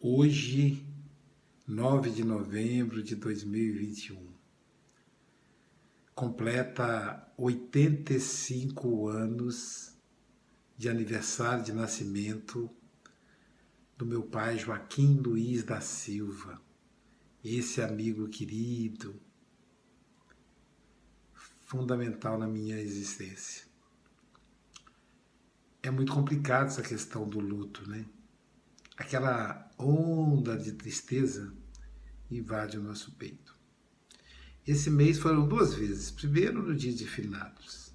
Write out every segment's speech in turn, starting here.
Hoje, 9 de novembro de 2021, completa 85 anos de aniversário de nascimento do meu pai Joaquim Luiz da Silva, esse amigo querido, fundamental na minha existência. É muito complicado essa questão do luto, né? Aquela onda de tristeza invade o nosso peito. Esse mês foram duas vezes. Primeiro no dia de finados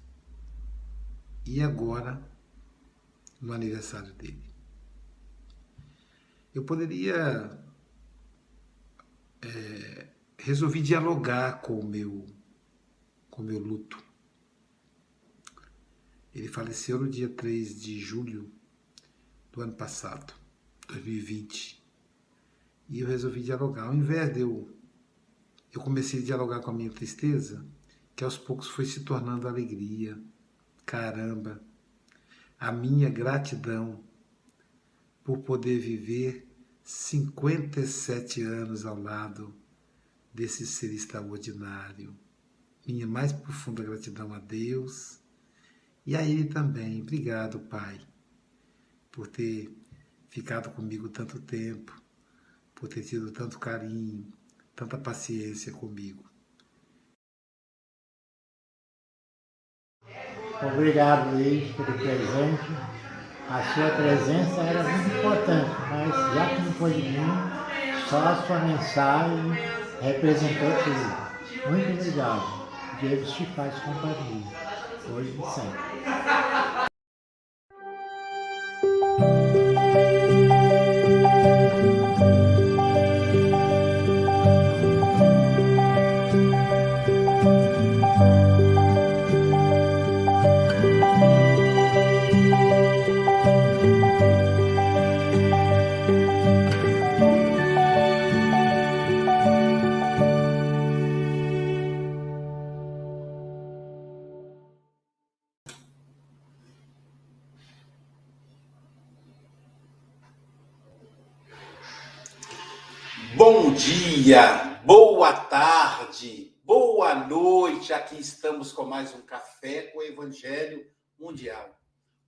e agora no aniversário dele. Eu poderia é, resolvi dialogar com o meu com o meu luto. Ele faleceu no dia 3 de julho do ano passado. 2020. E eu resolvi dialogar. Ao invés de eu, eu comecei a dialogar com a minha tristeza, que aos poucos foi se tornando alegria. Caramba, a minha gratidão por poder viver 57 anos ao lado desse ser extraordinário. Minha mais profunda gratidão a Deus e a Ele também. Obrigado, Pai, por ter ficado comigo tanto tempo, por ter tido tanto carinho, tanta paciência comigo. Obrigado, Luiz, pelo presente. A sua presença era muito importante, mas já que não pôde vir, só a sua mensagem representou tudo. Muito obrigado. Deus te faz companhia, hoje e sempre. Aqui estamos com mais um café com o Evangelho Mundial.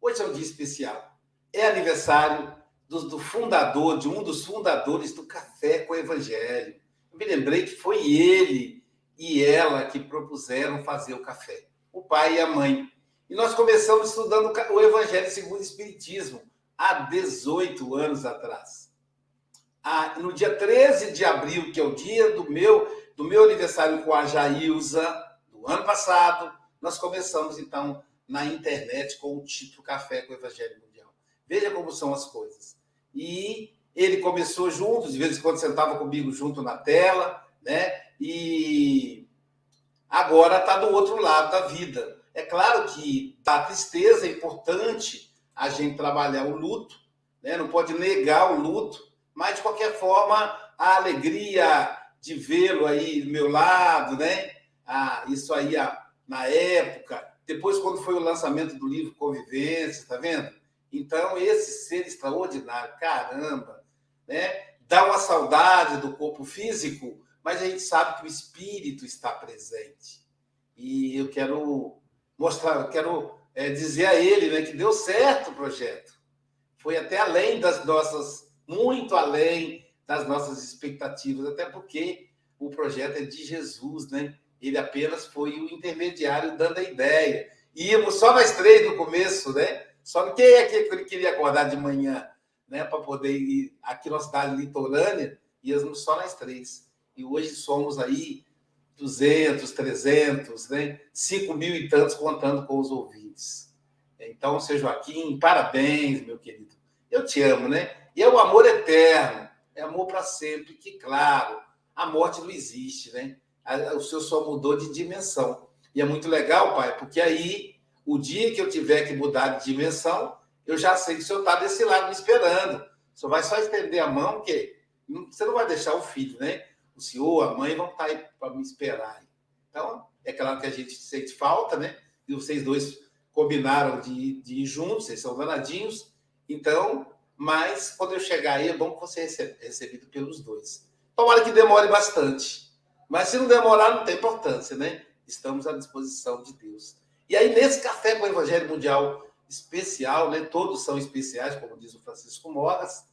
Hoje é um dia especial. É aniversário do, do fundador, de um dos fundadores do Café com o Evangelho. Eu me lembrei que foi ele e ela que propuseram fazer o café, o pai e a mãe. E nós começamos estudando o Evangelho segundo o Espiritismo há 18 anos atrás no dia 13 de abril, que é o dia do meu, do meu aniversário com a Jailza, ano passado, nós começamos então na internet com o título Café com o Evangelho Mundial. Veja como são as coisas. E ele começou junto, de vez em quando sentava comigo junto na tela, né? E agora está do outro lado da vida. É claro que a tristeza é importante a gente trabalhar o luto, né? não pode negar o luto, mas de qualquer forma, a alegria de vê-lo aí do meu lado, né? Ah, isso aí ah, na época, depois quando foi o lançamento do livro Convivência, tá vendo? Então, esse ser extraordinário, caramba, né? Dá uma saudade do corpo físico, mas a gente sabe que o espírito está presente. E eu quero mostrar, eu quero é, dizer a ele né, que deu certo o projeto. Foi até além das nossas muito além das nossas expectativas, até porque o projeto é de Jesus, né? Ele apenas foi o intermediário dando a ideia. Íamos só nós três no começo, né? Só quem é que ele queria acordar de manhã, né? Para poder ir aqui na cidade litorânea, íamos só nós três. E hoje somos aí 200, 300, né? 5 mil e tantos contando com os ouvintes. Então, seu Joaquim, parabéns, meu querido. Eu te amo, né? E é o amor eterno, é amor para sempre, que, claro, a morte não existe, né? O senhor só mudou de dimensão. E é muito legal, pai, porque aí, o dia que eu tiver que mudar de dimensão, eu já sei que o senhor está desse lado me esperando. O senhor vai só estender a mão, que você não vai deixar o filho, né? O senhor, a mãe vão estar tá aí para me esperar. Então, é claro que a gente sente falta, né? E vocês dois combinaram de, de ir juntos, vocês são danadinhos. Então, mas quando eu chegar aí é bom que você seja recebido pelos dois. Tomara que demore bastante, mas se não demorar não tem importância, né? Estamos à disposição de Deus. E aí nesse café com o Evangelho Mundial especial, né? Todos são especiais, como diz o Francisco Mogas.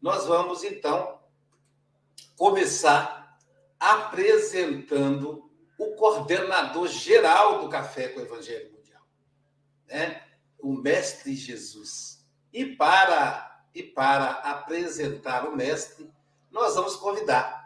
Nós vamos então começar apresentando o coordenador geral do Café com o Evangelho Mundial, né? O mestre Jesus. E para e para apresentar o mestre, nós vamos convidar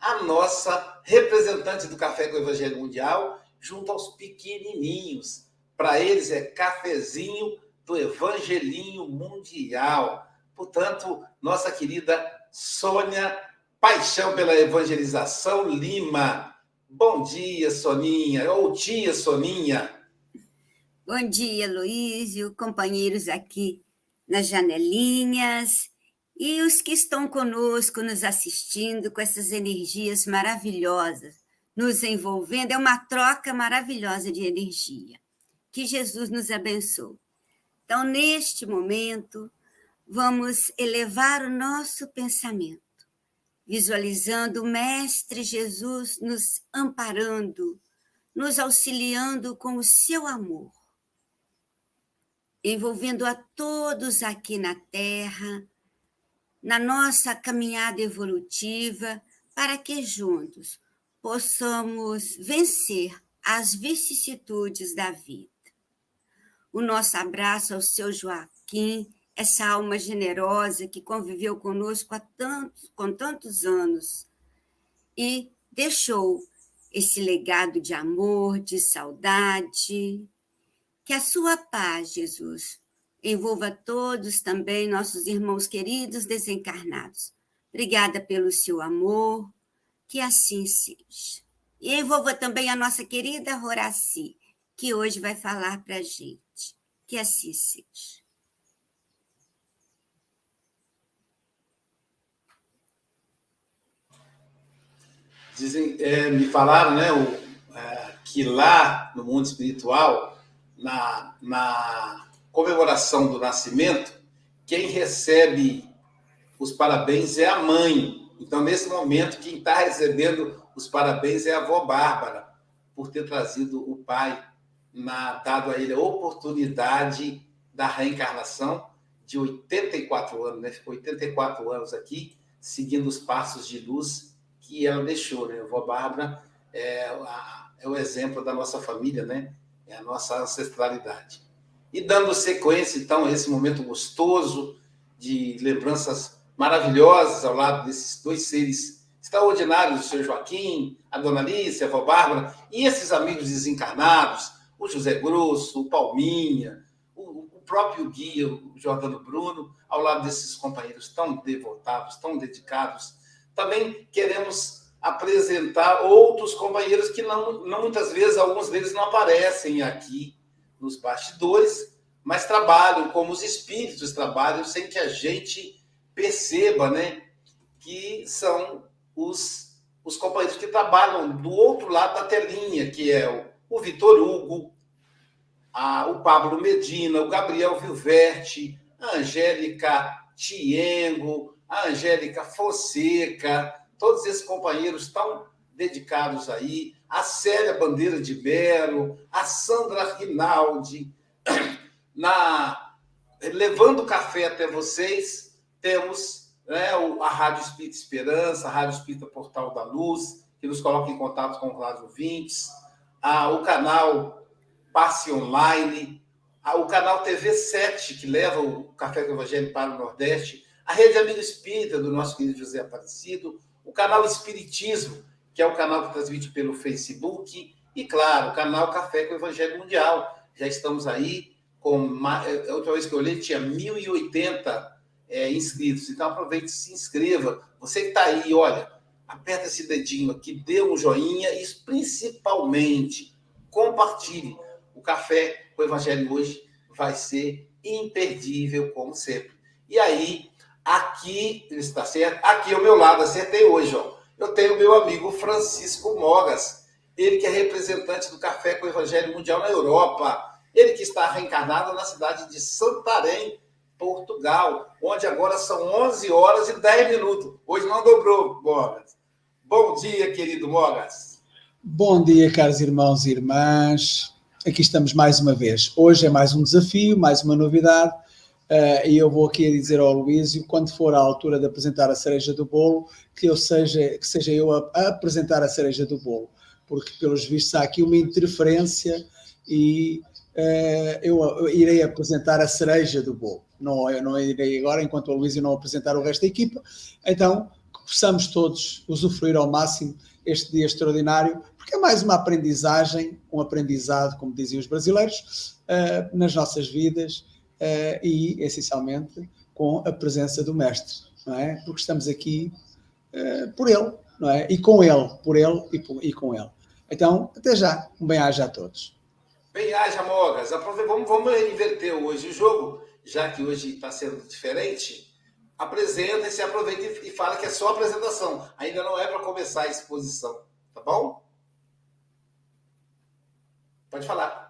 a nossa representante do Café com o Evangelho Mundial, junto aos pequenininhos. Para eles é cafezinho do Evangelinho Mundial. Portanto, nossa querida Sônia Paixão pela Evangelização Lima. Bom dia, Soninha, ou tia Soninha. Bom dia, Luísio, companheiros aqui nas janelinhas e os que estão conosco, nos assistindo com essas energias maravilhosas, nos envolvendo. É uma troca maravilhosa de energia. Que Jesus nos abençoe. Então, neste momento, vamos elevar o nosso pensamento, visualizando o Mestre Jesus nos amparando, nos auxiliando com o seu amor envolvendo a todos aqui na Terra, na nossa caminhada evolutiva, para que juntos possamos vencer as vicissitudes da vida. O nosso abraço ao seu Joaquim, essa alma generosa que conviveu conosco há tantos, com tantos anos e deixou esse legado de amor, de saudade, que a sua paz, Jesus, envolva todos também, nossos irmãos queridos desencarnados. Obrigada pelo seu amor, que assim seja. E envolva também a nossa querida Horaci, que hoje vai falar para a gente. Que assim seja. Dizem, é, me falaram, né, o, é, que lá no mundo espiritual na, na comemoração do nascimento, quem recebe os parabéns é a mãe. Então, nesse momento, quem está recebendo os parabéns é a avó Bárbara, por ter trazido o pai, na, dado a ele a oportunidade da reencarnação de 84 anos, né? Ficou 84 anos aqui, seguindo os passos de luz que ela deixou, né? A avó Bárbara é, a, é o exemplo da nossa família, né? é a nossa ancestralidade. E dando sequência, então, a esse momento gostoso de lembranças maravilhosas ao lado desses dois seres extraordinários, o senhor Joaquim, a dona Alice, a avó Bárbara, e esses amigos desencarnados, o José Grosso, o Palminha, o, o próprio guia, o Jordano Bruno, ao lado desses companheiros tão devotados, tão dedicados. Também queremos apresentar outros companheiros que não, não muitas vezes alguns deles não aparecem aqui nos bastidores, mas trabalham como os espíritos trabalham sem que a gente perceba, né, que são os os companheiros que trabalham do outro lado da telinha, que é o, o Vitor Hugo, a, o Pablo Medina, o Gabriel Vilverte, a Angélica Tiengo, a Angélica Fonseca, todos esses companheiros estão dedicados aí, a Célia Bandeira de Melo, a Sandra Rinaldi, na levando café até vocês, temos né, a Rádio Espírita Esperança, a Rádio Espírita Portal da Luz, que nos coloca em contato com os ouvintes, a, o canal Passe Online, a, o canal TV 7, que leva o Café do Evangelho para o Nordeste, a Rede Amigo Espírita, do nosso querido José Aparecido, o canal Espiritismo, que é o canal que transmite pelo Facebook, e, claro, o canal Café com o Evangelho Mundial. Já estamos aí com. É, a outra vez que eu olhei, tinha 1.080 é, inscritos. Então, aproveite e se inscreva. Você que está aí, olha, aperta esse dedinho aqui, dê um joinha e, principalmente, compartilhe. O Café com o Evangelho hoje vai ser imperdível, como sempre. E aí, Aqui, está certo? Aqui ao meu lado, acertei hoje, ó. Eu tenho meu amigo Francisco Mogas, ele que é representante do Café com o Evangelho Mundial na Europa. Ele que está reencarnado na cidade de Santarém, Portugal, onde agora são 11 horas e 10 minutos. Hoje não dobrou, Mogas. Bom dia, querido Mogas. Bom dia, caros irmãos e irmãs. Aqui estamos mais uma vez. Hoje é mais um desafio, mais uma novidade. Uh, e eu vou aqui dizer ao Luísio, quando for à altura de apresentar a cereja do bolo, que eu seja, que seja eu a, a apresentar a cereja do bolo, porque pelos vistos há aqui uma interferência e uh, eu, eu, irei apresentar a cereja do bolo. Não, eu não irei agora, enquanto o Luísio não apresentar o resto da equipa. Então, que possamos todos usufruir ao máximo este dia extraordinário, porque é mais uma aprendizagem, um aprendizado, como diziam os brasileiros, uh, nas nossas vidas uh, e, essencialmente, com a presença do Mestre, não é? Porque estamos aqui uh, por Ele, não é? E com Ele, por Ele e, por, e com Ele. Então, até já. Um bem-aja a todos. Bem-aja, Mogas. Vamos, vamos inverter hoje o jogo, já que hoje está sendo diferente. Apresenta e se aproveita e fala que é só apresentação. Ainda não é para começar a exposição. Tá bom? Pode falar.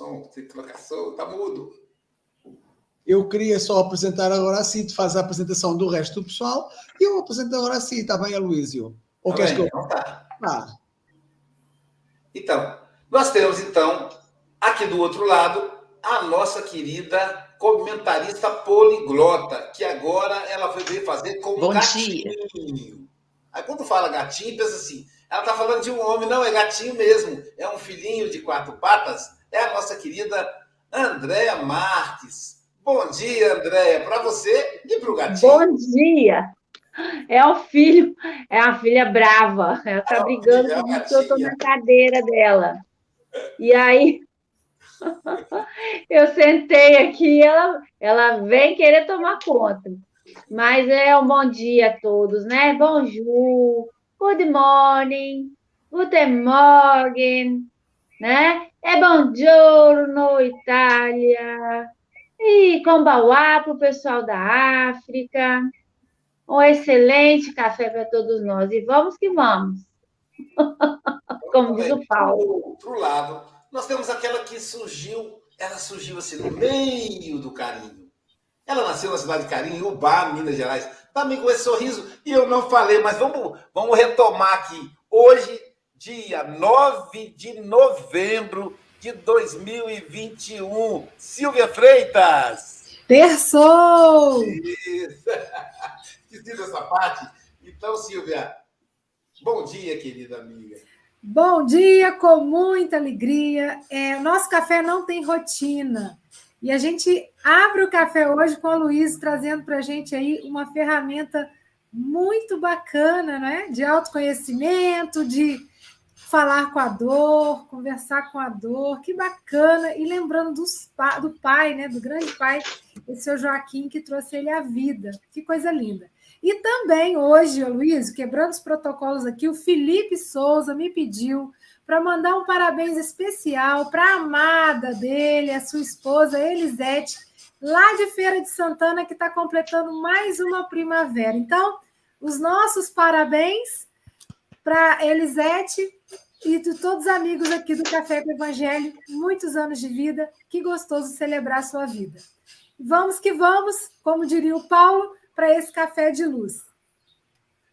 Som, sem trocação, tá mudo. Eu queria só apresentar agora assim, tu faz a apresentação do resto do pessoal e eu apresento agora assim, está bem, Aloísio? Ou tá queres bem, que eu... Então tá. Ah. Então, nós temos então, aqui do outro lado, a nossa querida comentarista poliglota, que agora ela veio fazer com Bom gatinho. Dia. Aí quando fala gatinho, pensa assim, ela está falando de um homem, não, é gatinho mesmo, é um filhinho de quatro patas, é a nossa querida Andréa Marques. Bom dia, Andréa, para você e para o gatinho. Bom dia. É o filho, é a filha brava. Ela está é brigando é comigo que eu estou na cadeira dela. E aí, eu sentei aqui e ela, ela vem querer tomar conta. Mas é um bom dia a todos, né? Bonjour, good morning, guten morgen, né? É buongiorno, Itália. E Combauá para o pessoal da África. Um excelente café para todos nós. E vamos que vamos. Como diz o Paulo. Para o lado, nós temos aquela que surgiu, ela surgiu assim no meio do carinho. Ela nasceu na cidade de Carinho, Ubá, Minas Gerais. Também com esse sorriso. E eu não falei, mas vamos, vamos retomar aqui. Hoje dia 9 de novembro de 2021. Silvia Freitas! Terçou! Esqueci essa parte. Então, Silvia, bom dia, querida amiga. Bom dia, com muita alegria. É, nosso café não tem rotina. E a gente abre o café hoje com a Luiz trazendo para a gente aí uma ferramenta muito bacana, né? De autoconhecimento, de falar com a dor, conversar com a dor, que bacana. E lembrando dos, do pai, né, do grande pai, o seu Joaquim, que trouxe ele à vida. Que coisa linda. E também hoje, Luiz, quebrando os protocolos aqui, o Felipe Souza me pediu para mandar um parabéns especial para a amada dele, a sua esposa Elisete, lá de Feira de Santana, que está completando mais uma primavera. Então, os nossos parabéns para Elisete e de todos os amigos aqui do Café com Evangelho, muitos anos de vida, que gostoso celebrar a sua vida. Vamos que vamos, como diria o Paulo, para esse café de luz.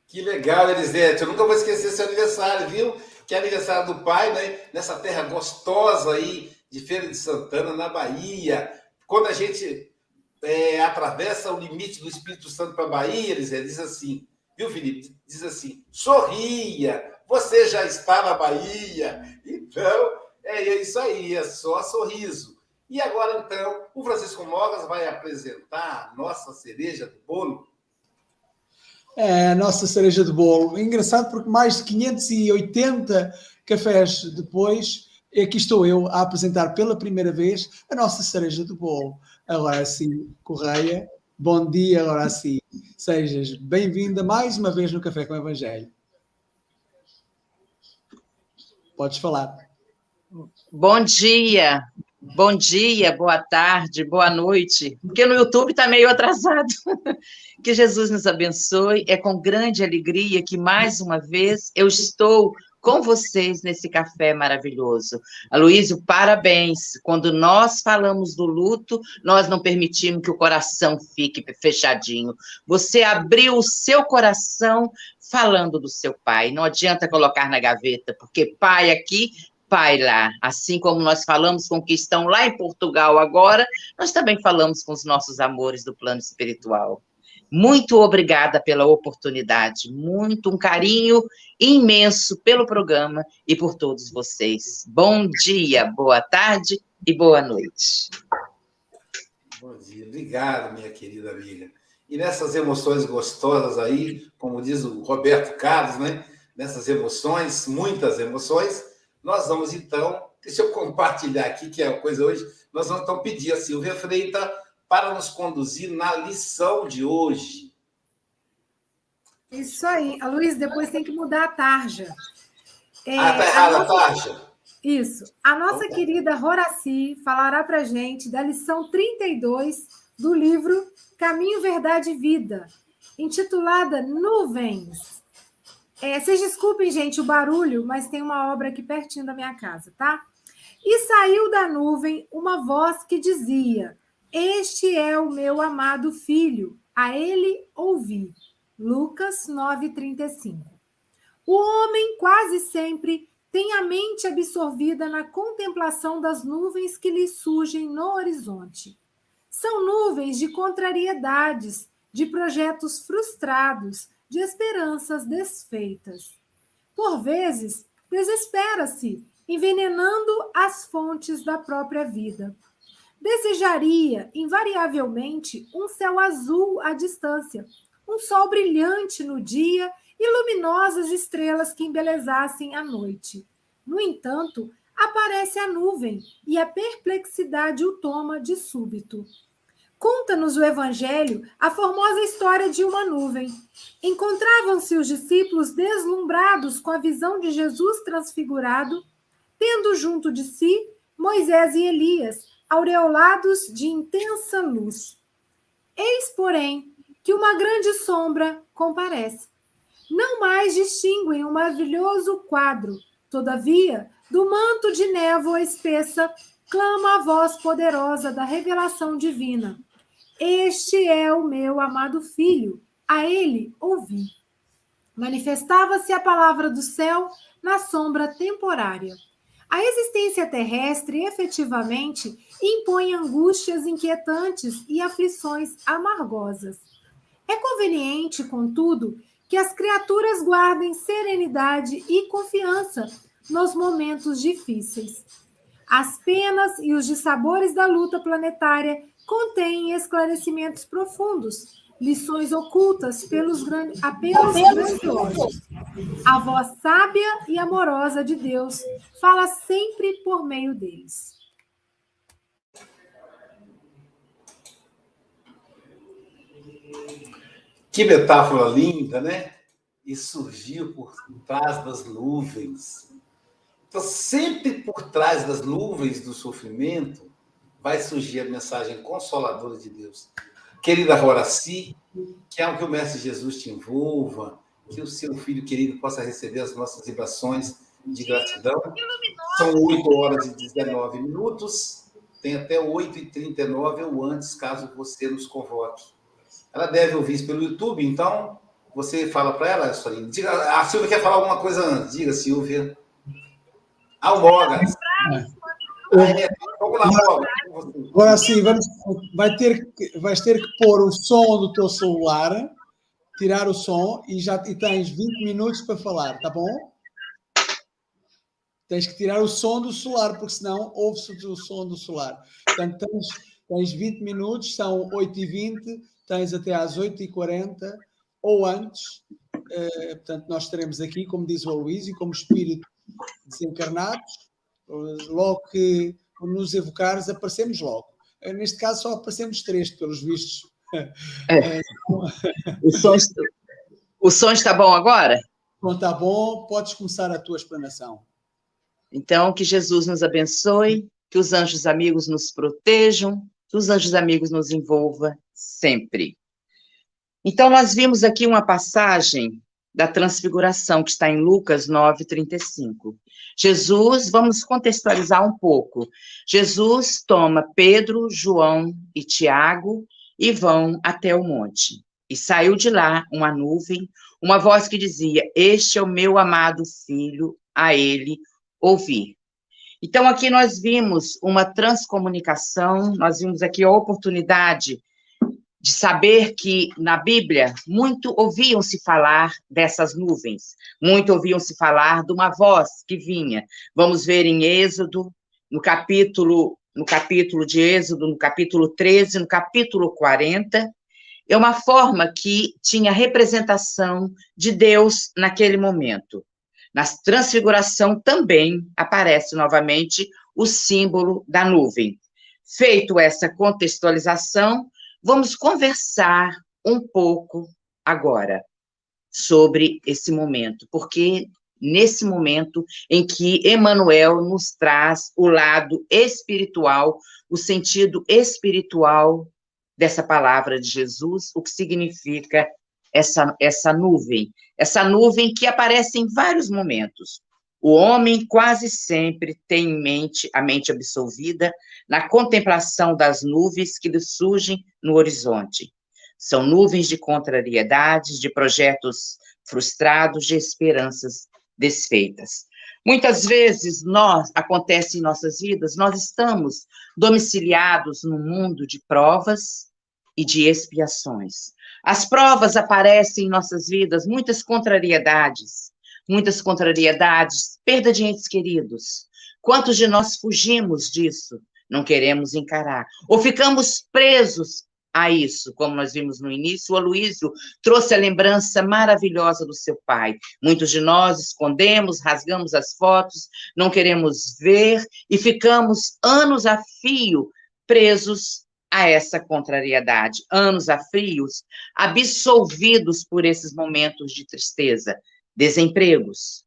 Que legal, Elisete. Eu nunca vou esquecer seu aniversário, viu? Que é aniversário do pai, né? Nessa terra gostosa aí de Feira de Santana, na Bahia. Quando a gente é, atravessa o limite do Espírito Santo para a Bahia, Elisete, diz assim, viu, Felipe? Diz assim: sorria, você já está na Bahia. Então, é isso aí, é só sorriso. E agora, então, o Francisco Mogas vai apresentar a nossa cereja do bolo. É, a nossa cereja de bolo. Engraçado porque mais de 580 cafés depois, aqui estou eu a apresentar pela primeira vez a nossa cereja de bolo. Agora sim, Correia, bom dia, agora sim. Sejas bem-vinda mais uma vez no Café com o Evangelho. Pode falar. Bom dia, bom dia, boa tarde, boa noite, porque no YouTube está meio atrasado. Que Jesus nos abençoe. É com grande alegria que mais uma vez eu estou com vocês nesse café maravilhoso. Aloysio, parabéns. Quando nós falamos do luto, nós não permitimos que o coração fique fechadinho. Você abriu o seu coração falando do seu pai. Não adianta colocar na gaveta, porque pai aqui pai lá. Assim como nós falamos com que estão lá em Portugal agora, nós também falamos com os nossos amores do plano espiritual. Muito obrigada pela oportunidade, muito um carinho imenso pelo programa e por todos vocês. Bom dia, boa tarde e boa noite. Bom dia, obrigado, minha querida amiga. E nessas emoções gostosas aí, como diz o Roberto Carlos, né? Nessas emoções, muitas emoções, nós vamos então, deixa eu compartilhar aqui, que é a coisa hoje, nós vamos então pedir a Silvia Freita para nos conduzir na lição de hoje. Isso aí. A Luiz, depois tem que mudar a tarja. É, ah, tá errada a, nossa... a tarja? Isso. A nossa então, querida Horaci falará para gente da lição 32 do livro Caminho, Verdade e Vida, intitulada Nuvens. É, vocês desculpem, gente, o barulho, mas tem uma obra aqui pertinho da minha casa, tá? E saiu da nuvem uma voz que dizia: Este é o meu amado filho, a ele ouvi. Lucas 9,35. O homem quase sempre tem a mente absorvida na contemplação das nuvens que lhe surgem no horizonte. São nuvens de contrariedades, de projetos frustrados, de esperanças desfeitas. Por vezes, desespera-se, envenenando as fontes da própria vida. Desejaria, invariavelmente, um céu azul à distância, um sol brilhante no dia e luminosas estrelas que embelezassem a noite. No entanto, aparece a nuvem e a perplexidade o toma de súbito. Conta-nos o Evangelho a formosa história de uma nuvem. Encontravam-se os discípulos deslumbrados com a visão de Jesus transfigurado, tendo junto de si Moisés e Elias, aureolados de intensa luz. Eis, porém, que uma grande sombra comparece. Não mais distinguem um maravilhoso quadro, todavia, do manto de névoa espessa, clama a voz poderosa da revelação divina. Este é o meu amado filho, a ele ouvi. Manifestava-se a palavra do céu na sombra temporária. A existência terrestre efetivamente impõe angústias inquietantes e aflições amargosas. É conveniente, contudo, que as criaturas guardem serenidade e confiança nos momentos difíceis. As penas e os dissabores da luta planetária contém esclarecimentos profundos, lições ocultas pelos grandes, apelos grandiosos. A voz sábia e amorosa de Deus fala sempre por meio deles. Que metáfora linda, né? E surgiu por trás das nuvens. Então, sempre por trás das nuvens do sofrimento, vai surgir a mensagem consoladora de Deus. Querida Horaci, que é o que o Mestre Jesus te envolva, que o seu filho querido possa receber as nossas vibrações de gratidão. São 8 horas e 19 minutos, tem até 8h39 ou antes, caso você nos convoque. Ela deve ouvir isso pelo YouTube, então você fala para ela, Sorinha. Diga, a Silvia quer falar alguma coisa antes. Diga, Silvia. Almogas. Agora sim, vamos, vai ter, vais ter que pôr o som do teu celular, tirar o som e já e tens 20 minutos para falar, tá bom? Tens que tirar o som do celular, porque senão ouve-se o som do celular. Portanto, tens, tens 20 minutos, são 8h20, tens até às 8h40 ou antes. Uh, portanto, nós estaremos aqui, como diz o Aloysio, como espírito desencarnados logo que nos evocares, aparecemos logo. Eh, neste caso, só aparecemos três, pelos vistos. É. o, som está, o som está bom agora? Bom, está bom, podes começar a tua explanação. Então, que Jesus nos abençoe, que os anjos amigos nos protejam, que os anjos amigos nos envolvam sempre. Então, nós vimos aqui uma passagem da transfiguração, que está em Lucas 9, 35. Jesus, vamos contextualizar um pouco. Jesus toma Pedro, João e Tiago e vão até o monte. E saiu de lá uma nuvem, uma voz que dizia: Este é o meu amado filho, a ele ouvir. Então, aqui nós vimos uma transcomunicação, nós vimos aqui a oportunidade de saber que na Bíblia muito ouviam-se falar dessas nuvens, muito ouviam-se falar de uma voz que vinha. Vamos ver em Êxodo, no capítulo, no capítulo de Êxodo, no capítulo 13, no capítulo 40, é uma forma que tinha representação de Deus naquele momento. Na transfiguração também aparece novamente o símbolo da nuvem. Feito essa contextualização, vamos conversar um pouco agora sobre esse momento, porque nesse momento em que Emmanuel nos traz o lado espiritual, o sentido espiritual dessa palavra de Jesus, o que significa essa, essa nuvem, essa nuvem que aparece em vários momentos. O homem quase sempre tem em mente a mente absolvida na contemplação das nuvens que lhe surgem no horizonte. São nuvens de contrariedades, de projetos frustrados, de esperanças desfeitas. Muitas vezes nós acontece em nossas vidas, nós estamos domiciliados no mundo de provas e de expiações. As provas aparecem em nossas vidas, muitas contrariedades, muitas contrariedades, perda de entes queridos. Quantos de nós fugimos disso? Não queremos encarar. Ou ficamos presos a isso, como nós vimos no início, o Aloísio trouxe a lembrança maravilhosa do seu pai. Muitos de nós escondemos, rasgamos as fotos, não queremos ver e ficamos anos a fio presos a essa contrariedade, anos a frios, absolvidos por esses momentos de tristeza, desempregos.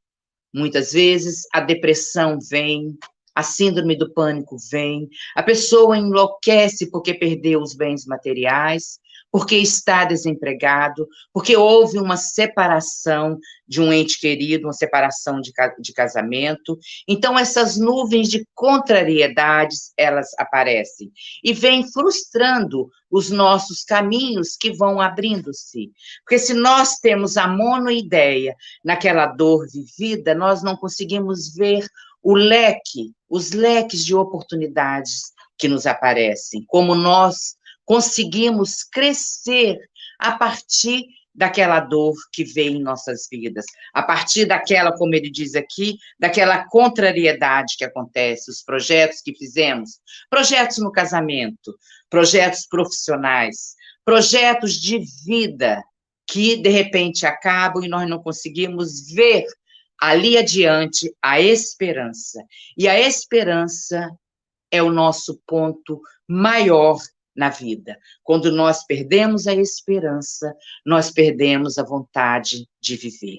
Muitas vezes a depressão vem, a síndrome do pânico vem, a pessoa enlouquece porque perdeu os bens materiais, porque está desempregado, porque houve uma separação de um ente querido, uma separação de, de casamento. Então, essas nuvens de contrariedades, elas aparecem e vêm frustrando os nossos caminhos que vão abrindo-se. Porque se nós temos a monoideia naquela dor vivida, nós não conseguimos ver o leque, os leques de oportunidades que nos aparecem, como nós conseguimos crescer a partir daquela dor que veio em nossas vidas, a partir daquela, como ele diz aqui, daquela contrariedade que acontece, os projetos que fizemos, projetos no casamento, projetos profissionais, projetos de vida que de repente acabam e nós não conseguimos ver ali adiante a esperança. E a esperança é o nosso ponto maior na vida. Quando nós perdemos a esperança, nós perdemos a vontade de viver.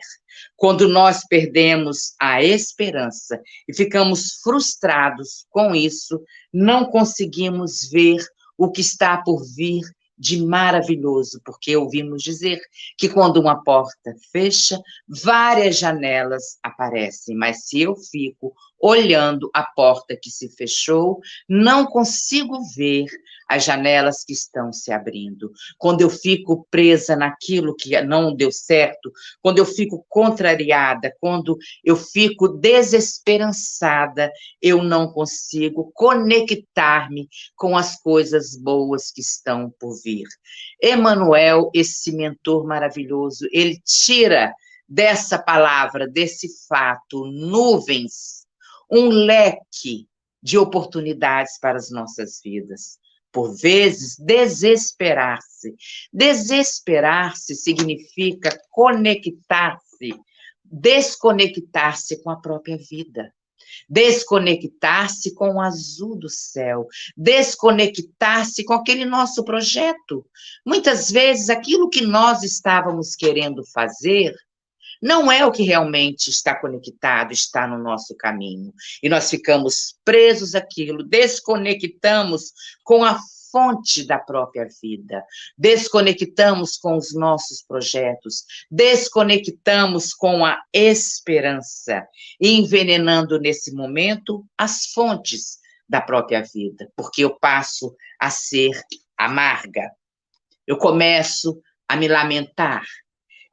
Quando nós perdemos a esperança e ficamos frustrados com isso, não conseguimos ver o que está por vir de maravilhoso, porque ouvimos dizer que quando uma porta fecha, várias janelas aparecem, mas se eu fico olhando a porta que se fechou, não consigo ver as janelas que estão se abrindo. Quando eu fico presa naquilo que não deu certo, quando eu fico contrariada, quando eu fico desesperançada, eu não consigo conectar-me com as coisas boas que estão por vir. Emanuel, esse mentor maravilhoso, ele tira dessa palavra, desse fato, nuvens um leque de oportunidades para as nossas vidas. Por vezes, desesperar-se. Desesperar-se significa conectar-se, desconectar-se com a própria vida desconectar-se com o azul do céu, desconectar-se com aquele nosso projeto. Muitas vezes, aquilo que nós estávamos querendo fazer não é o que realmente está conectado, está no nosso caminho. E nós ficamos presos àquilo, desconectamos com a fonte da própria vida. Desconectamos com os nossos projetos, desconectamos com a esperança, envenenando nesse momento as fontes da própria vida, porque eu passo a ser amarga. Eu começo a me lamentar.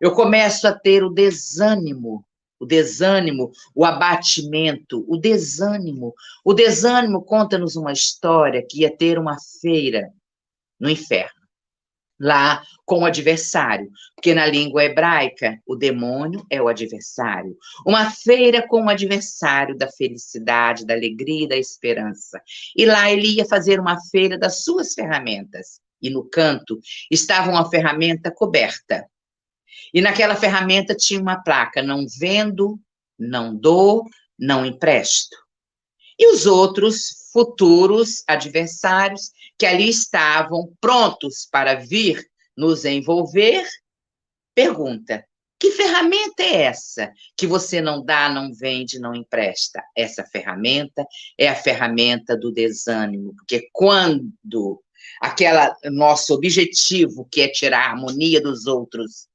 Eu começo a ter o desânimo o desânimo, o abatimento, o desânimo. O desânimo conta-nos uma história que ia ter uma feira no inferno, lá com o adversário, porque na língua hebraica o demônio é o adversário. Uma feira com o adversário da felicidade, da alegria da esperança. E lá ele ia fazer uma feira das suas ferramentas. E no canto estava uma ferramenta coberta e naquela ferramenta tinha uma placa: não vendo, não dou, não empresto. E os outros futuros adversários que ali estavam prontos para vir nos envolver, pergunta: que ferramenta é essa que você não dá, não vende, não empresta? Essa ferramenta é a ferramenta do desânimo, porque quando aquela nosso objetivo que é tirar a harmonia dos outros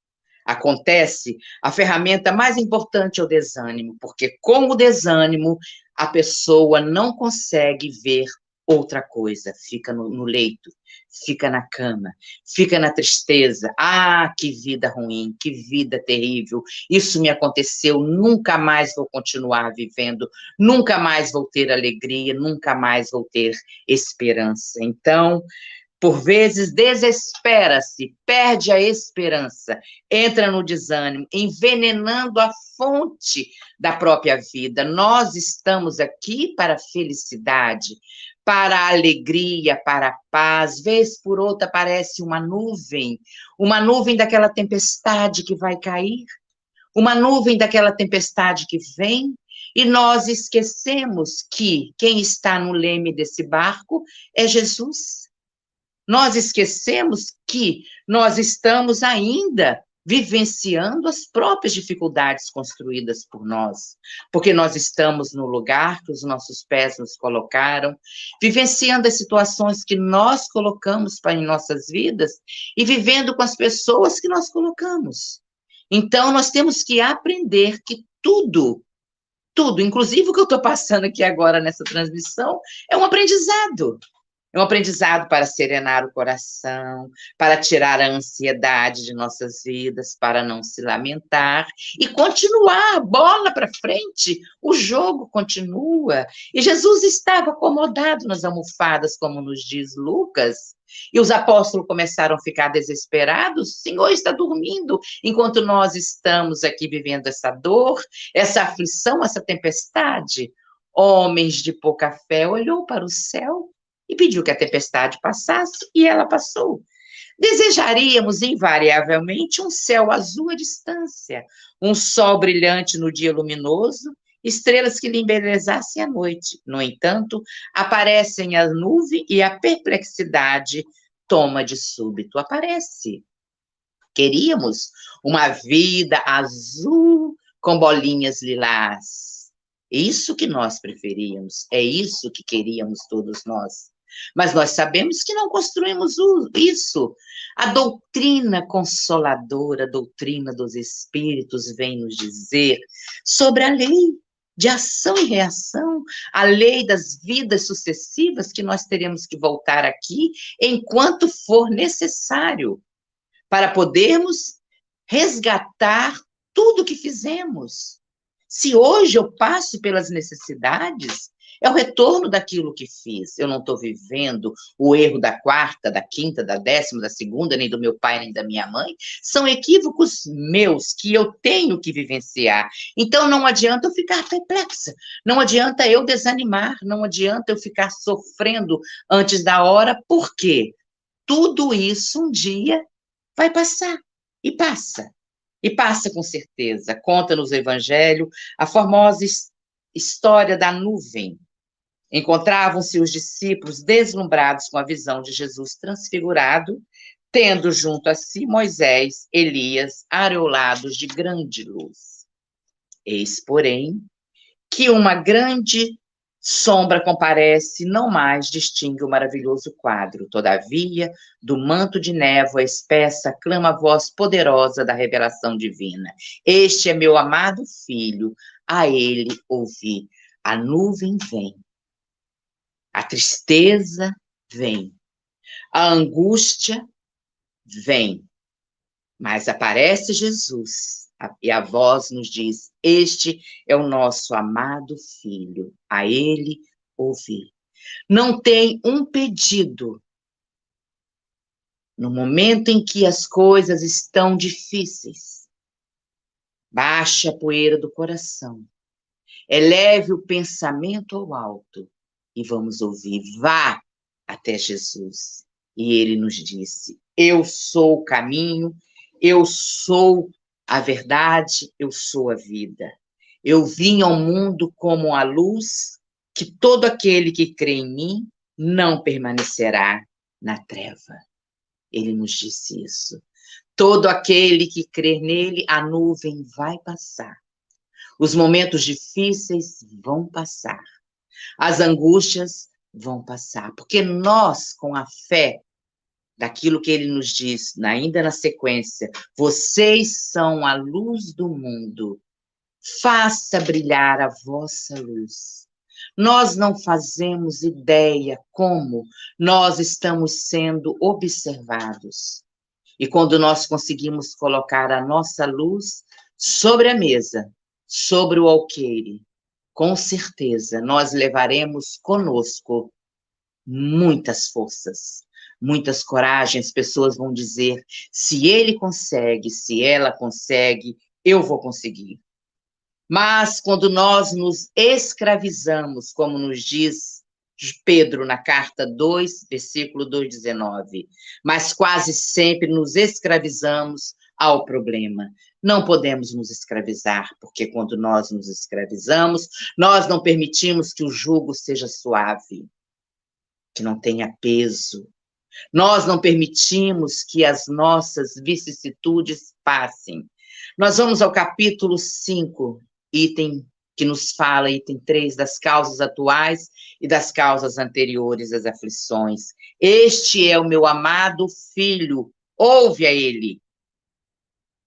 acontece, a ferramenta mais importante é o desânimo, porque com o desânimo a pessoa não consegue ver outra coisa, fica no, no, leito, fica na cama, fica na tristeza. Ah, que vida ruim, que vida terrível. Isso me aconteceu, nunca mais vou continuar vivendo, nunca mais vou ter alegria, nunca mais vou ter esperança. Então, por vezes desespera-se, perde a esperança, entra no desânimo, envenenando a fonte da própria vida. Nós estamos aqui para a felicidade, para a alegria, para a paz. Vez por outra aparece uma nuvem, uma nuvem daquela tempestade que vai cair, uma nuvem daquela tempestade que vem, e nós esquecemos que quem está no leme desse barco é Jesus. Nós esquecemos que nós estamos ainda vivenciando as próprias dificuldades construídas por nós, porque nós estamos no lugar que os nossos pés nos colocaram, vivenciando as situações que nós colocamos para em nossas vidas e vivendo com as pessoas que nós colocamos. Então, nós temos que aprender que tudo, tudo, inclusive o que eu estou passando aqui agora nessa transmissão, é um aprendizado. É um aprendizado para serenar o coração, para tirar a ansiedade de nossas vidas, para não se lamentar e continuar, bola para frente, o jogo continua. E Jesus estava acomodado nas almofadas, como nos diz Lucas, e os apóstolos começaram a ficar desesperados. O Senhor está dormindo enquanto nós estamos aqui vivendo essa dor, essa aflição, essa tempestade. Homens de pouca fé olhou para o céu e pediu que a tempestade passasse, e ela passou. Desejaríamos invariavelmente um céu azul à distância, um sol brilhante no dia luminoso, estrelas que lhe embelezassem a noite. No entanto, aparecem a nuvem e a perplexidade toma de súbito. Aparece. Queríamos uma vida azul com bolinhas lilás. Isso que nós preferíamos, é isso que queríamos todos nós. Mas nós sabemos que não construímos isso. A doutrina consoladora, a doutrina dos espíritos, vem nos dizer sobre a lei de ação e reação, a lei das vidas sucessivas que nós teremos que voltar aqui enquanto for necessário, para podermos resgatar tudo que fizemos. Se hoje eu passo pelas necessidades, é o retorno daquilo que fiz. Eu não estou vivendo o erro da quarta, da quinta, da décima, da segunda, nem do meu pai, nem da minha mãe. São equívocos meus que eu tenho que vivenciar. Então não adianta eu ficar perplexa, não adianta eu desanimar, não adianta eu ficar sofrendo antes da hora, porque tudo isso um dia vai passar e passa. E passa com certeza. Conta nos Evangelho a formosa história da nuvem Encontravam-se os discípulos deslumbrados com a visão de Jesus transfigurado, tendo junto a si Moisés, Elias, areolados de grande luz. Eis, porém, que uma grande Sombra comparece, não mais distingue o maravilhoso quadro. Todavia, do manto de névoa espessa, clama a voz poderosa da revelação divina. Este é meu amado filho, a ele ouvi. A nuvem vem, a tristeza vem, a angústia vem, mas aparece Jesus e a voz nos diz: Este é o nosso amado filho, a ele ouvir. Não tem um pedido no momento em que as coisas estão difíceis. Baixe a poeira do coração, eleve o pensamento ao alto e vamos ouvir. Vá até Jesus. E ele nos disse: Eu sou o caminho, eu sou a verdade, eu sou a vida. Eu vim ao mundo como a luz, que todo aquele que crê em mim não permanecerá na treva. Ele nos disse isso. Todo aquele que crê nele, a nuvem vai passar. Os momentos difíceis vão passar. As angústias vão passar, porque nós, com a fé, daquilo que ele nos diz, ainda na sequência, vocês são a luz do mundo, faça brilhar a vossa luz. Nós não fazemos ideia como nós estamos sendo observados. E quando nós conseguimos colocar a nossa luz sobre a mesa, sobre o alqueire, com certeza nós levaremos conosco muitas forças, muitas coragens. Pessoas vão dizer: se ele consegue, se ela consegue, eu vou conseguir. Mas quando nós nos escravizamos, como nos diz Pedro na carta 2, versículo 2,19, mas quase sempre nos escravizamos ao problema. Não podemos nos escravizar, porque quando nós nos escravizamos, nós não permitimos que o jugo seja suave, que não tenha peso. Nós não permitimos que as nossas vicissitudes passem. Nós vamos ao capítulo 5, item que nos fala, item 3, das causas atuais e das causas anteriores às aflições. Este é o meu amado filho, ouve a ele.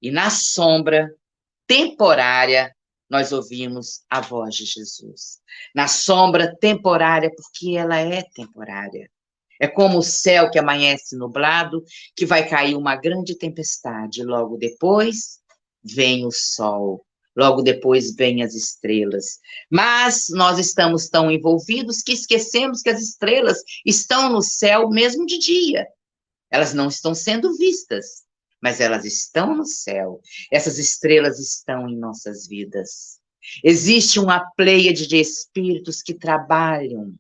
E na sombra temporária, nós ouvimos a voz de Jesus. Na sombra temporária, porque ela é temporária. É como o céu que amanhece nublado, que vai cair uma grande tempestade. Logo depois vem o sol. Logo depois vêm as estrelas. Mas nós estamos tão envolvidos que esquecemos que as estrelas estão no céu mesmo de dia. Elas não estão sendo vistas mas elas estão no céu. Essas estrelas estão em nossas vidas. Existe uma pleiade de espíritos que trabalham.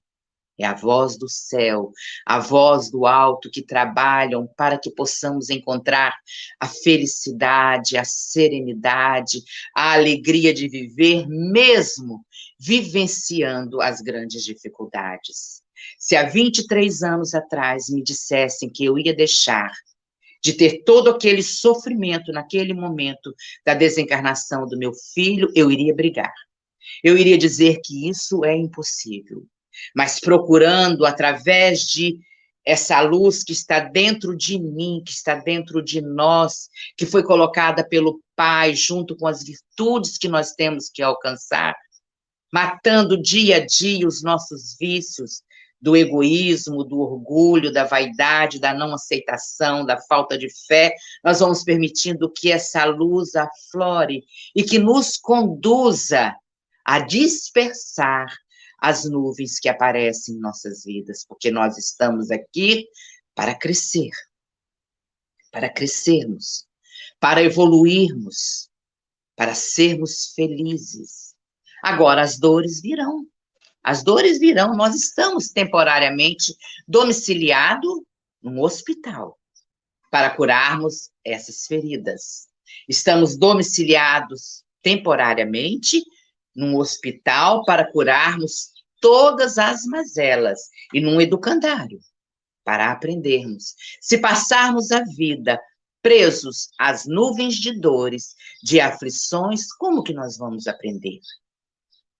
É a voz do céu, a voz do alto que trabalham para que possamos encontrar a felicidade, a serenidade, a alegria de viver, mesmo vivenciando as grandes dificuldades. Se há 23 anos atrás me dissessem que eu ia deixar de ter todo aquele sofrimento naquele momento da desencarnação do meu filho, eu iria brigar. Eu iria dizer que isso é impossível. Mas procurando, através de essa luz que está dentro de mim, que está dentro de nós, que foi colocada pelo Pai, junto com as virtudes que nós temos que alcançar, matando dia a dia os nossos vícios, do egoísmo, do orgulho, da vaidade, da não aceitação, da falta de fé, nós vamos permitindo que essa luz aflore e que nos conduza a dispersar as nuvens que aparecem em nossas vidas, porque nós estamos aqui para crescer, para crescermos, para evoluirmos, para sermos felizes. Agora as dores virão. As dores virão, nós estamos temporariamente domiciliados num hospital para curarmos essas feridas. Estamos domiciliados temporariamente num hospital para curarmos todas as mazelas e num educandário para aprendermos. Se passarmos a vida presos às nuvens de dores, de aflições, como que nós vamos aprender?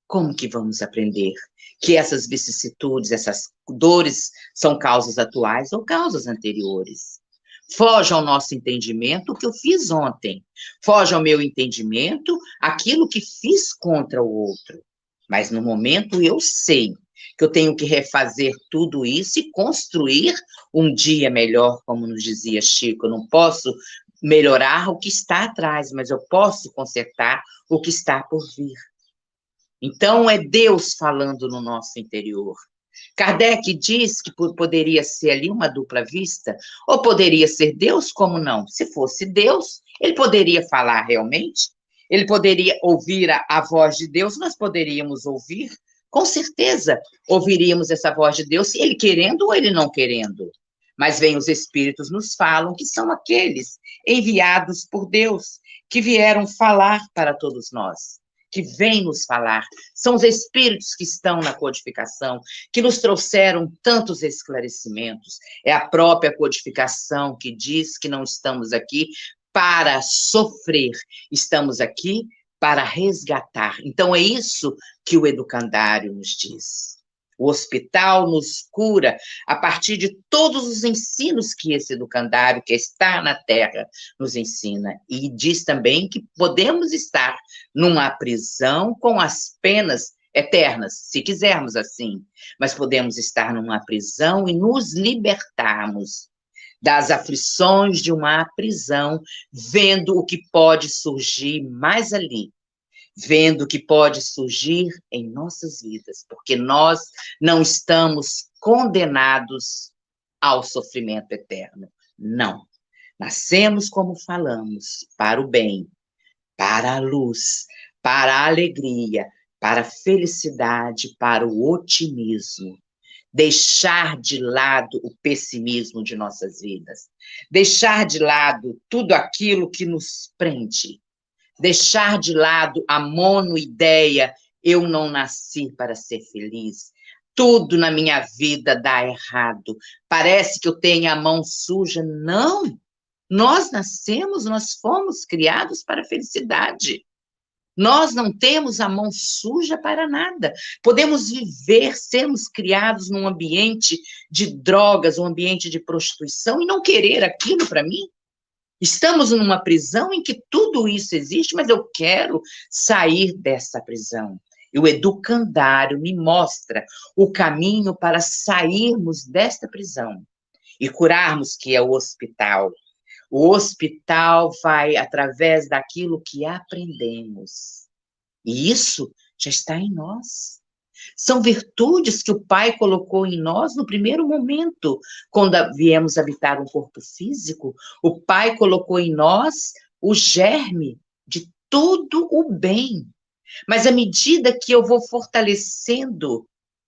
Como que vamos aprender que essas vicissitudes, essas dores são causas atuais ou causas anteriores? Foge ao nosso entendimento o que eu fiz ontem. Foge ao meu entendimento aquilo que fiz contra o outro. Mas no momento eu sei que eu tenho que refazer tudo isso e construir um dia melhor, como nos dizia Chico. Eu não posso melhorar o que está atrás, mas eu posso consertar o que está por vir. Então, é Deus falando no nosso interior. Kardec diz que poderia ser ali uma dupla vista, ou poderia ser Deus, como não? Se fosse Deus, ele poderia falar realmente, ele poderia ouvir a, a voz de Deus, nós poderíamos ouvir, com certeza ouviríamos essa voz de Deus, ele querendo ou ele não querendo. Mas vem os espíritos nos falam que são aqueles enviados por Deus que vieram falar para todos nós que vêm nos falar, são os espíritos que estão na codificação, que nos trouxeram tantos esclarecimentos. É a própria codificação que diz que não estamos aqui para sofrer, estamos aqui para resgatar. Então, é isso que o educandário nos diz. O hospital nos cura a partir de todos os ensinos que esse educandário, que está na Terra, nos ensina. E diz também que podemos estar numa prisão com as penas eternas, se quisermos assim, mas podemos estar numa prisão e nos libertarmos das aflições de uma prisão, vendo o que pode surgir mais ali, vendo o que pode surgir em nossas vidas, porque nós não estamos condenados ao sofrimento eterno. Não. Nascemos, como falamos, para o bem, para a luz, para a alegria, para a felicidade, para o otimismo. Deixar de lado o pessimismo de nossas vidas. Deixar de lado tudo aquilo que nos prende deixar de lado a monoideia, eu não nasci para ser feliz. Tudo na minha vida dá errado. Parece que eu tenho a mão suja. Não! Nós nascemos, nós fomos criados para a felicidade. Nós não temos a mão suja para nada. Podemos viver, sermos criados num ambiente de drogas, um ambiente de prostituição e não querer aquilo para mim. Estamos numa prisão em que tudo isso existe, mas eu quero sair dessa prisão. E o educandário me mostra o caminho para sairmos desta prisão e curarmos, que é o hospital. O hospital vai através daquilo que aprendemos. E isso já está em nós. São virtudes que o Pai colocou em nós no primeiro momento, quando viemos habitar um corpo físico. O Pai colocou em nós o germe de todo o bem. Mas à medida que eu vou fortalecendo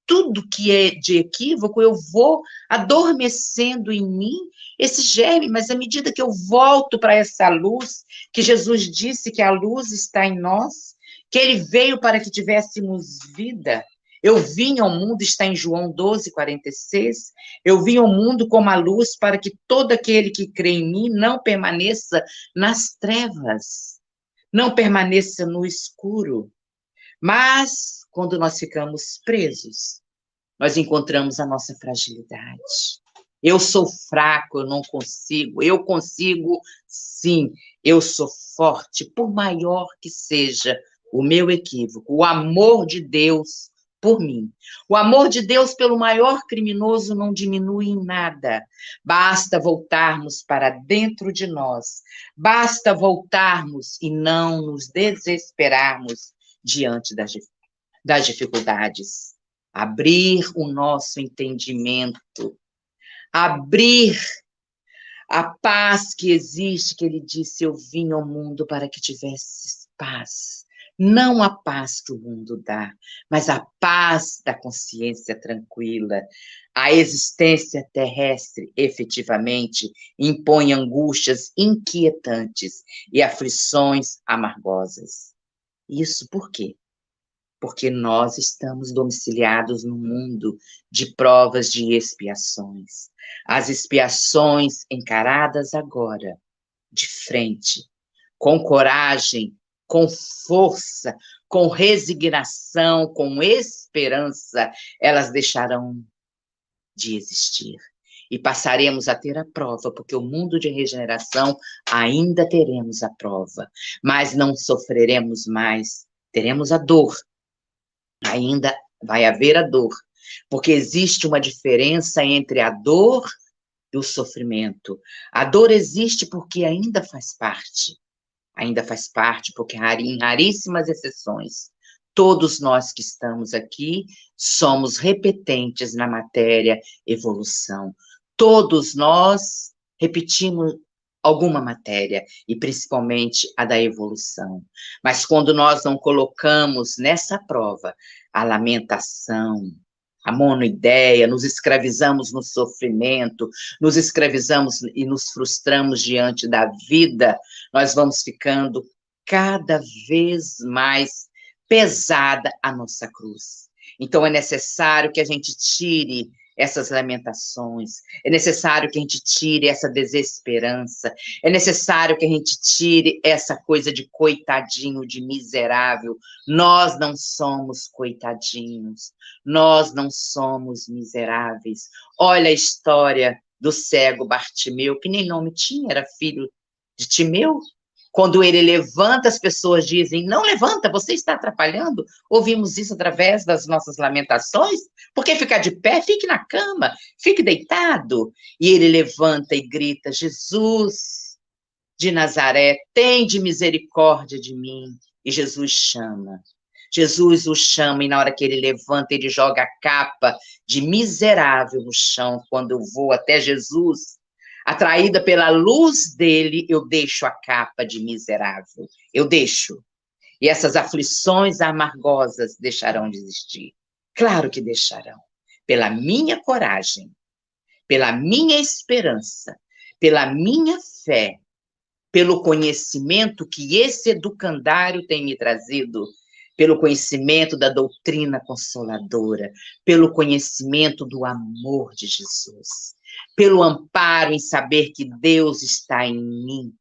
tudo que é de equívoco, eu vou adormecendo em mim esse germe, mas à medida que eu volto para essa luz, que Jesus disse que a luz está em nós, que ele veio para que tivéssemos vida, eu vim ao mundo, está em João 12, 46. Eu vim ao mundo como a luz para que todo aquele que crê em mim não permaneça nas trevas, não permaneça no escuro. Mas, quando nós ficamos presos, nós encontramos a nossa fragilidade. Eu sou fraco, eu não consigo. Eu consigo, sim. Eu sou forte, por maior que seja o meu equívoco. O amor de Deus por mim. O amor de Deus pelo maior criminoso não diminui em nada. Basta voltarmos para dentro de nós. Basta voltarmos e não nos desesperarmos diante das, das dificuldades. Abrir o nosso entendimento. Abrir a paz que existe, que ele disse: Eu vim ao mundo para que tivesse paz não a paz que o mundo dá, mas a paz da consciência tranquila. A existência terrestre, efetivamente, impõe angústias inquietantes e aflições amargosas. Isso por quê? Porque nós estamos domiciliados no mundo de provas de expiações. As expiações encaradas agora, de frente, com coragem, com força, com resignação, com esperança, elas deixarão de existir. E passaremos a ter a prova, porque o mundo de regeneração ainda teremos a prova, mas não sofreremos mais, teremos a dor. Ainda vai haver a dor, porque existe uma diferença entre a dor e o sofrimento. A dor existe porque ainda faz parte ainda faz parte, porque em raríssimas exceções, todos nós que estamos aqui somos repetentes na matéria evolução. Todos nós repetimos alguma matéria, e principalmente a da evolução. Mas quando nós não colocamos nessa prova a lamentação, a monoideia, nos escravizamos no sofrimento, nos escravizamos e nos frustramos diante da vida, nós vamos ficando cada vez mais pesada a nossa cruz. Então é necessário que a gente tire essas lamentações, é necessário que a gente tire essa desesperança, é necessário que a gente tire essa coisa de coitadinho, de miserável. Nós não somos coitadinhos, nós não somos miseráveis. Olha a história do cego Bartimeu, que nem nome tinha, era filho de Timeu, quando ele levanta, as pessoas dizem: Não levanta, você está atrapalhando. Ouvimos isso através das nossas lamentações. Por que ficar de pé? Fique na cama, fique deitado. E ele levanta e grita: Jesus de Nazaré, tem de misericórdia de mim. E Jesus chama. Jesus o chama e na hora que ele levanta, ele joga a capa de miserável no chão. Quando eu vou até Jesus, Atraída pela luz dele, eu deixo a capa de miserável. Eu deixo. E essas aflições amargosas deixarão de existir. Claro que deixarão. Pela minha coragem, pela minha esperança, pela minha fé, pelo conhecimento que esse educandário tem me trazido, pelo conhecimento da doutrina consoladora, pelo conhecimento do amor de Jesus pelo amparo em saber que Deus está em mim.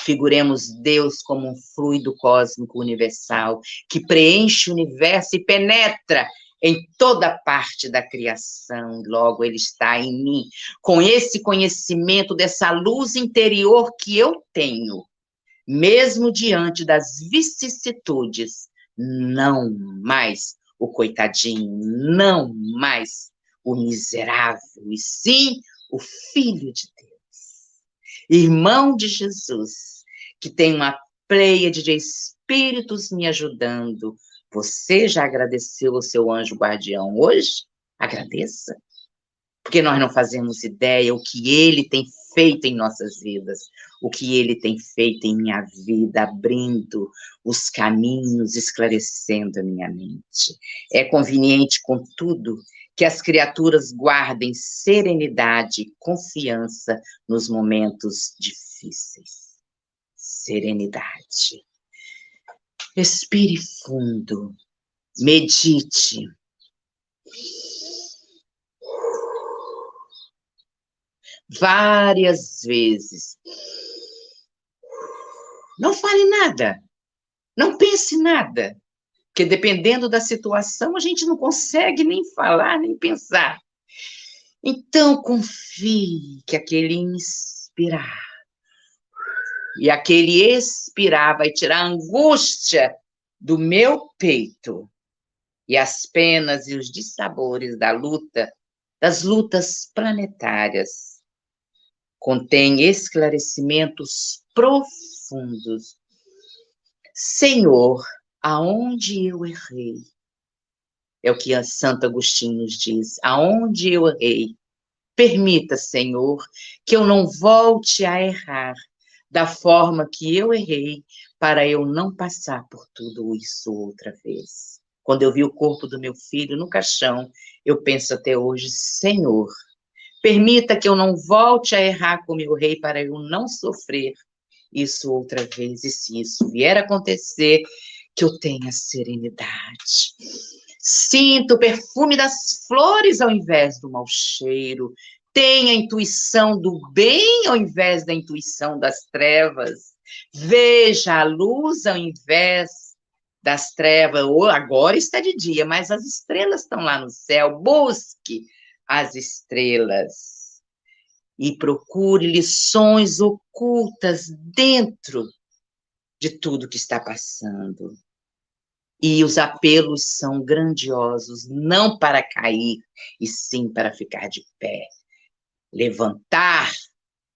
Figuremos Deus como um fluido cósmico universal que preenche o universo e penetra em toda parte da criação, logo ele está em mim. Com esse conhecimento dessa luz interior que eu tenho, mesmo diante das vicissitudes, não mais o coitadinho, não mais o miserável, e sim o Filho de Deus, irmão de Jesus, que tem uma pleiade de espíritos me ajudando. Você já agradeceu o seu anjo guardião hoje? Agradeça. Porque nós não fazemos ideia o que ele tem feito em nossas vidas, o que ele tem feito em minha vida, abrindo os caminhos, esclarecendo a minha mente. É conveniente, contudo, que as criaturas guardem serenidade e confiança nos momentos difíceis. Serenidade. Respire fundo, medite. Várias vezes. Não fale nada. Não pense nada. Porque dependendo da situação, a gente não consegue nem falar, nem pensar. Então, confie que aquele inspirar e aquele expirar vai tirar a angústia do meu peito e as penas e os dissabores da luta, das lutas planetárias. Contém esclarecimentos profundos. Senhor, aonde eu errei. É o que Santo Agostinho nos diz. Aonde eu errei. Permita, Senhor, que eu não volte a errar da forma que eu errei, para eu não passar por tudo isso outra vez. Quando eu vi o corpo do meu filho no caixão, eu penso até hoje, Senhor, permita que eu não volte a errar como eu rei para eu não sofrer isso outra vez. E se isso vier acontecer, que eu tenha serenidade. Sinta o perfume das flores ao invés do mau cheiro. Tenha a intuição do bem ao invés da intuição das trevas. Veja a luz ao invés das trevas. Agora está de dia, mas as estrelas estão lá no céu. Busque as estrelas e procure lições ocultas dentro de tudo que está passando. E os apelos são grandiosos, não para cair, e sim para ficar de pé, levantar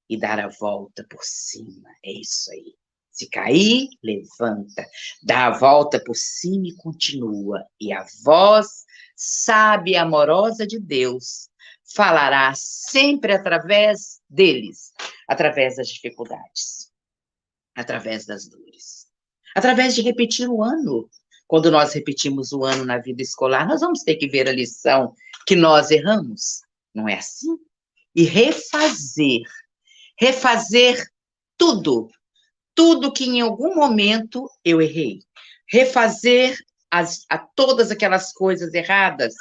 e dar a volta por cima. É isso aí. Se cair, levanta, dá a volta por cima e continua. E a voz sábia e amorosa de Deus falará sempre através deles, através das dificuldades, através das dores, através de repetir o ano, quando nós repetimos o ano na vida escolar, nós vamos ter que ver a lição que nós erramos, não é assim? E refazer, refazer tudo, tudo que em algum momento eu errei. Refazer as, a todas aquelas coisas erradas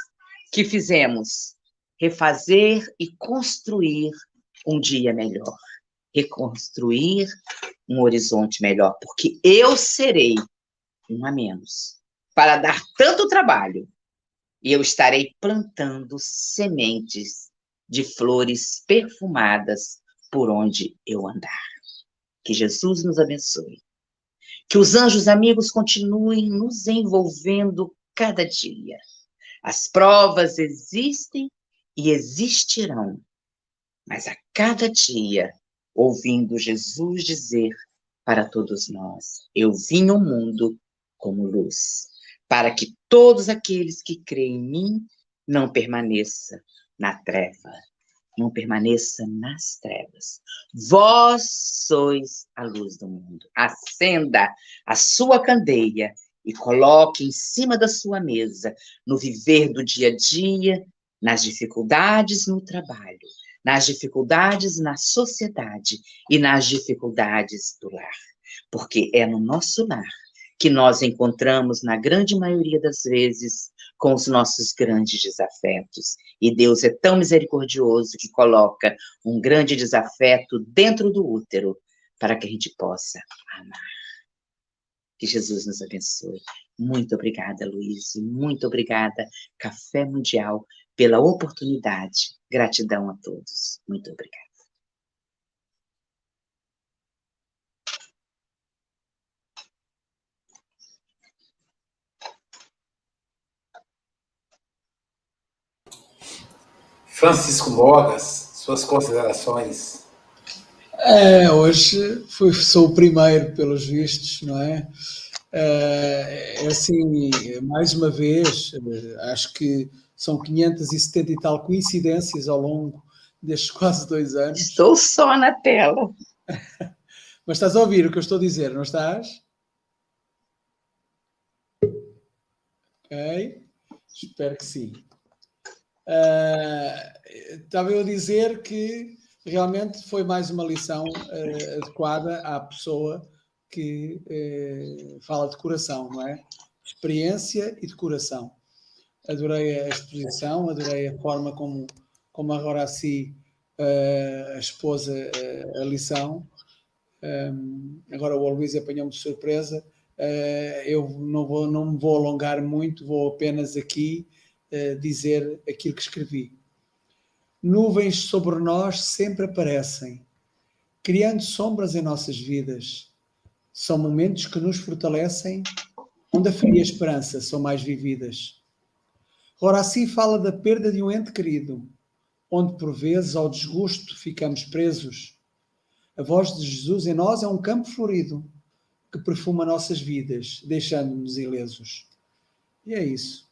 que fizemos. Refazer e construir um dia melhor. Reconstruir um horizonte melhor, porque eu serei um a menos para dar tanto trabalho, e eu estarei plantando sementes de flores perfumadas por onde eu andar. Que Jesus nos abençoe. Que os anjos amigos continuem nos envolvendo cada dia. As provas existem e existirão, mas a cada dia, ouvindo Jesus dizer para todos nós: Eu vim ao mundo como luz para que todos aqueles que creem em mim não permaneçam na treva, não permaneça nas trevas. Vós sois a luz do mundo. Acenda a sua candeia e coloque em cima da sua mesa, no viver do dia a dia, nas dificuldades no trabalho, nas dificuldades na sociedade e nas dificuldades do lar. Porque é no nosso lar que nós encontramos, na grande maioria das vezes, com os nossos grandes desafetos. E Deus é tão misericordioso que coloca um grande desafeto dentro do útero para que a gente possa amar. Que Jesus nos abençoe. Muito obrigada, Luiz. Muito obrigada, Café Mundial, pela oportunidade. Gratidão a todos. Muito obrigada. Francisco Mogas, suas considerações. É, hoje fui, sou o primeiro, pelos vistos, não é? É, é assim, mais uma vez, acho que são 570 e tal coincidências ao longo destes quase dois anos. Estou só na tela. Mas estás a ouvir o que eu estou a dizer, não estás? Ok, espero que sim. Uh, estava eu a dizer que realmente foi mais uma lição uh, adequada à pessoa que uh, fala de coração, não é? Experiência e de coração. Adorei a exposição, adorei a forma como, como agora assim a esposa a lição. Um, agora o Luís apanhou-me de surpresa. eu não, vou, não me vou alongar muito, vou apenas aqui dizer aquilo que escrevi. Nuvens sobre nós sempre aparecem, criando sombras em nossas vidas. São momentos que nos fortalecem, onde a fé e a esperança são mais vividas. Ora, assim fala da perda de um ente querido, onde por vezes ao desgosto ficamos presos. A voz de Jesus em nós é um campo florido que perfuma nossas vidas, deixando-nos ilesos. E é isso.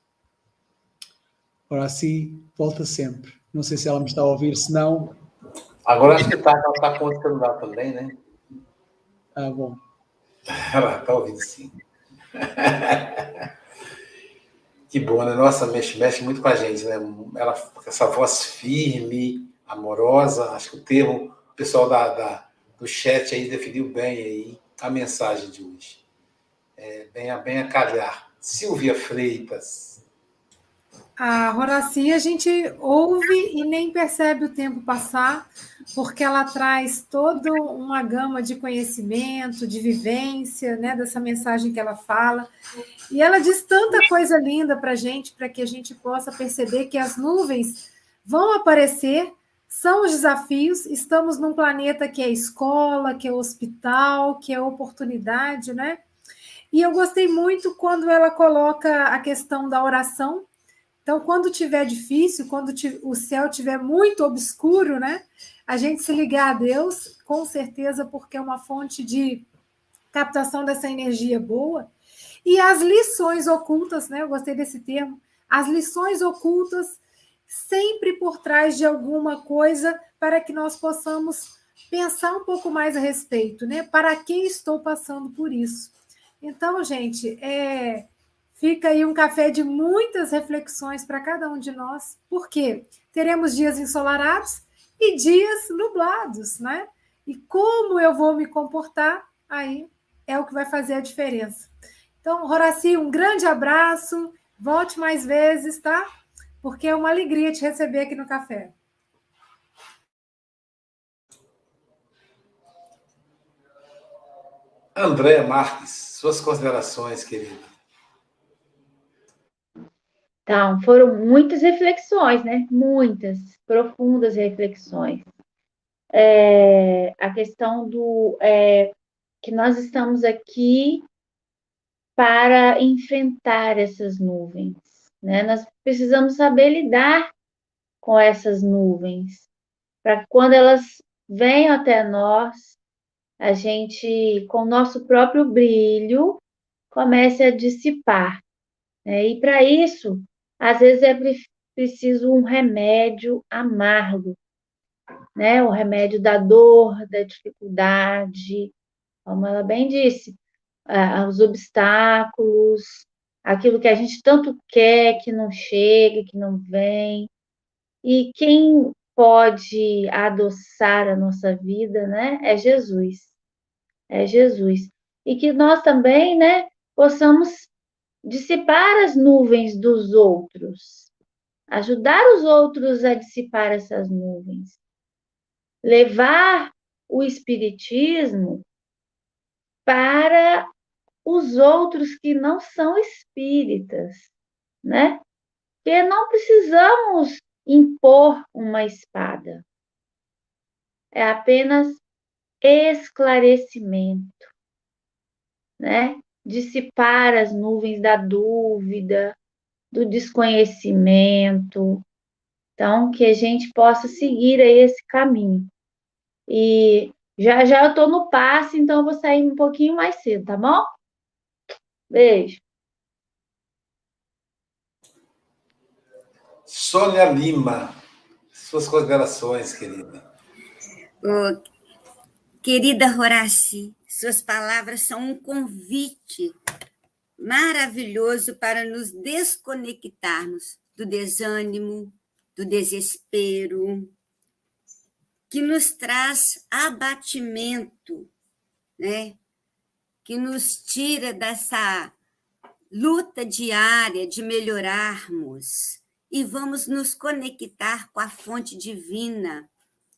Ora, assim, volta sempre. Não sei se ela me está a ouvir, se não. Agora acho que está, ela está com o celular também, né? Ah, bom. Ela está ouvindo sim. que bom, né? Nossa, mexe, mexe muito com a gente, né? Ela essa voz firme, amorosa. Acho que o termo, o pessoal da, da do chat aí definiu bem aí a mensagem de hoje. É, bem, a, bem a calhar. Silvia Freitas. A Horaci a gente ouve e nem percebe o tempo passar, porque ela traz toda uma gama de conhecimento, de vivência, né, dessa mensagem que ela fala. E ela diz tanta coisa linda para a gente, para que a gente possa perceber que as nuvens vão aparecer, são os desafios. Estamos num planeta que é escola, que é hospital, que é oportunidade, né? E eu gostei muito quando ela coloca a questão da oração então, quando tiver difícil, quando o céu tiver muito obscuro, né? A gente se ligar a Deus, com certeza, porque é uma fonte de captação dessa energia boa. E as lições ocultas, né? Eu gostei desse termo. As lições ocultas sempre por trás de alguma coisa para que nós possamos pensar um pouco mais a respeito, né? Para quem estou passando por isso? Então, gente, é Fica aí um café de muitas reflexões para cada um de nós, porque teremos dias ensolarados e dias nublados, né? E como eu vou me comportar, aí é o que vai fazer a diferença. Então, Horaci, um grande abraço, volte mais vezes, tá? Porque é uma alegria te receber aqui no café. André Marques, suas considerações, querida. Então, foram muitas reflexões, né? Muitas, profundas reflexões. É, a questão do é, que nós estamos aqui para enfrentar essas nuvens, né? Nós precisamos saber lidar com essas nuvens, para quando elas venham até nós, a gente, com o nosso próprio brilho, comece a dissipar. Né? E para isso, às vezes é preciso um remédio amargo, né? O remédio da dor, da dificuldade, como ela bem disse, os obstáculos, aquilo que a gente tanto quer que não chega, que não vem. E quem pode adoçar a nossa vida, né? É Jesus. É Jesus. E que nós também, né, possamos dissipar as nuvens dos outros, ajudar os outros a dissipar essas nuvens, levar o Espiritismo para os outros que não são espíritas, né? Porque não precisamos impor uma espada. É apenas esclarecimento, né? Dissipar as nuvens da dúvida, do desconhecimento. Então, que a gente possa seguir aí esse caminho. E já já eu estou no passe, então eu vou sair um pouquinho mais cedo, tá bom? Beijo. Sônia Lima, suas considerações, querida. Oh, querida Horaci, suas palavras são um convite maravilhoso para nos desconectarmos do desânimo, do desespero, que nos traz abatimento, né? que nos tira dessa luta diária de melhorarmos e vamos nos conectar com a fonte divina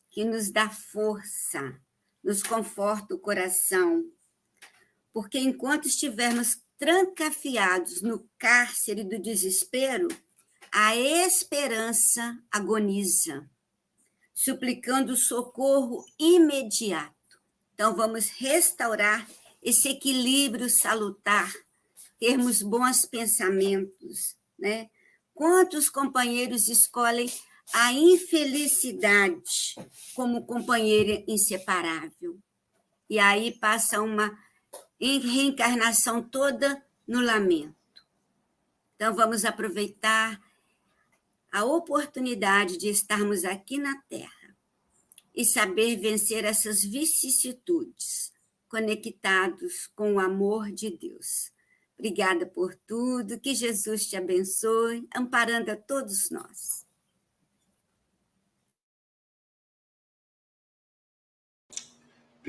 que nos dá força, nos conforta o coração. Porque enquanto estivermos trancafiados no cárcere do desespero, a esperança agoniza, suplicando socorro imediato. Então, vamos restaurar esse equilíbrio salutar, termos bons pensamentos, né? Quantos companheiros escolhem a infelicidade como companheira inseparável. E aí passa uma reencarnação toda no lamento. Então, vamos aproveitar a oportunidade de estarmos aqui na Terra e saber vencer essas vicissitudes, conectados com o amor de Deus. Obrigada por tudo, que Jesus te abençoe, amparando a todos nós.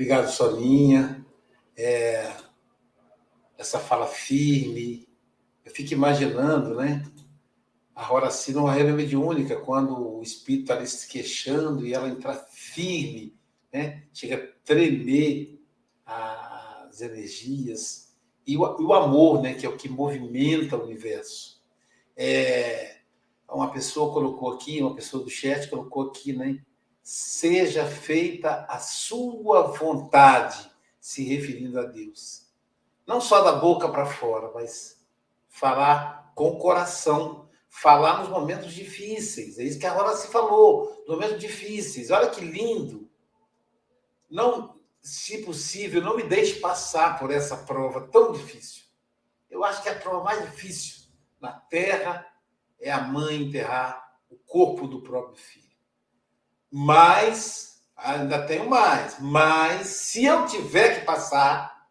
Obrigado, Solinha. É, essa fala firme. Eu fico imaginando, né? A Horaci não é mediúnica quando o espírito está ali se queixando e ela entra firme, né? chega a tremer as energias. E o, o amor, né? que é o que movimenta o universo. É, uma pessoa colocou aqui, uma pessoa do chat colocou aqui, né? Seja feita a sua vontade, se referindo a Deus. Não só da boca para fora, mas falar com o coração, falar nos momentos difíceis. É isso que a Rola se falou, nos momentos difíceis. Olha que lindo. Não, se possível, não me deixe passar por essa prova tão difícil. Eu acho que a prova mais difícil na Terra é a mãe enterrar o corpo do próprio filho. Mas, ainda tenho mais, mas se eu tiver que passar,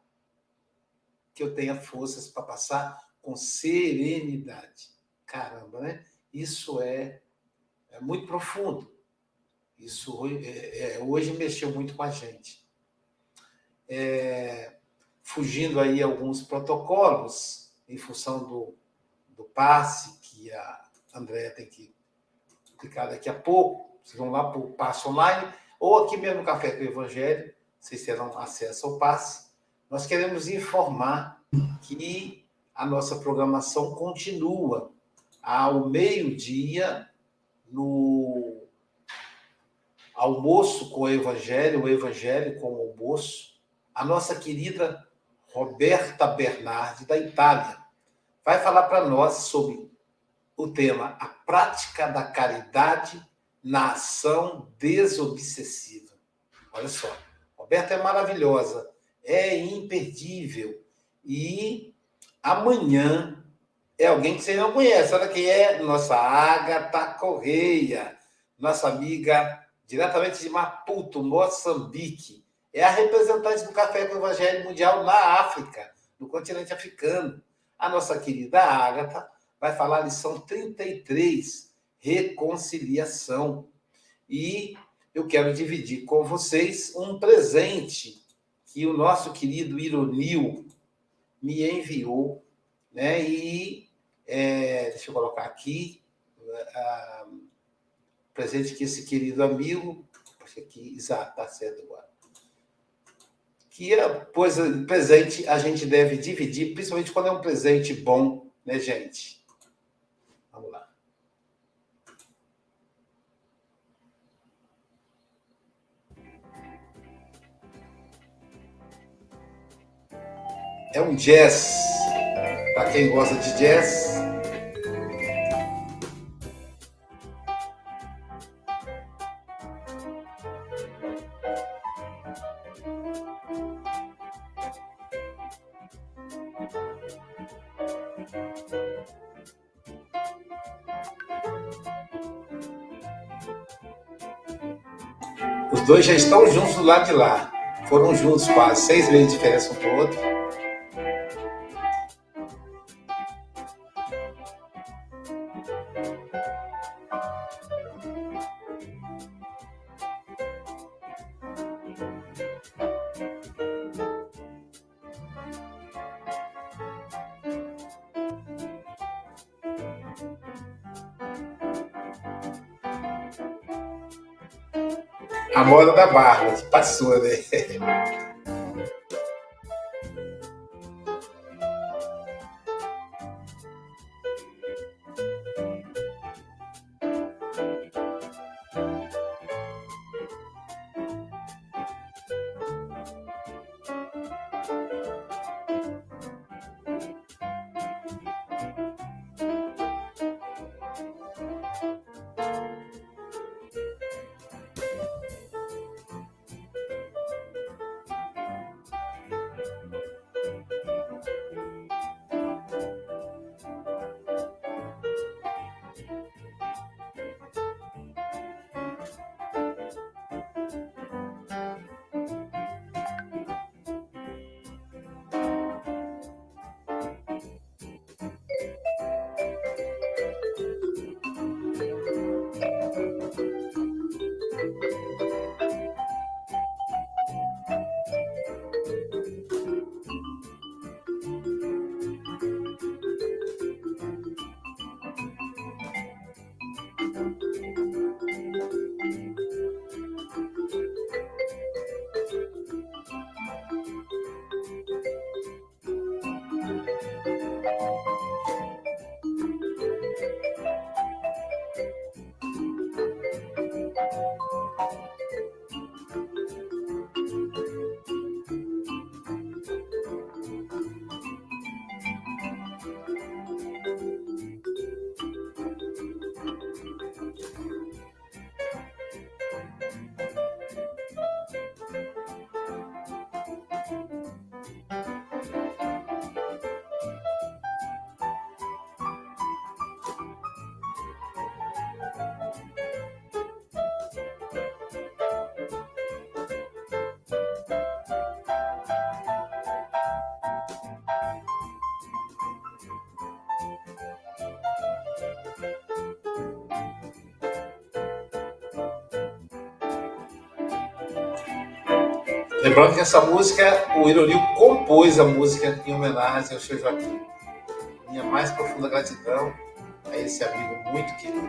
que eu tenha forças para passar com serenidade. Caramba, né? Isso é, é muito profundo. Isso é, é, hoje mexeu muito com a gente. É, fugindo aí alguns protocolos em função do, do passe que a Andréia tem que clicar daqui a pouco. Vocês vão lá para o passe online, ou aqui mesmo no Café com o Evangelho, vocês terão acesso ao passe. Nós queremos informar que a nossa programação continua ao meio-dia no almoço com o Evangelho, o Evangelho com o almoço. A nossa querida Roberta Bernardi, da Itália, vai falar para nós sobre o tema A Prática da Caridade na Ação Desobsessiva. Olha só, Roberta é maravilhosa, é imperdível. E amanhã é alguém que você não conhece. Olha quem é? Nossa Agatha Correia, nossa amiga diretamente de Maputo, Moçambique. É a representante do Café com o Evangelho Mundial na África, no continente africano. A nossa querida Agatha vai falar a lição 33, reconciliação. E eu quero dividir com vocês um presente que o nosso querido Ironil me enviou, né? E é, deixa eu colocar aqui uh, presente que esse querido amigo, que exato, tá certo agora. Que é, pois, presente a gente deve dividir, principalmente quando é um presente bom, né, gente? É um jazz. Para quem gosta de jazz, dois já estão juntos do lado de lá. Foram juntos quase seis meses de diferença um para o outro. suave. Lembrando que essa música, o Ironil compôs a música em homenagem ao seu Joaquim. Minha mais profunda gratidão a esse amigo muito querido.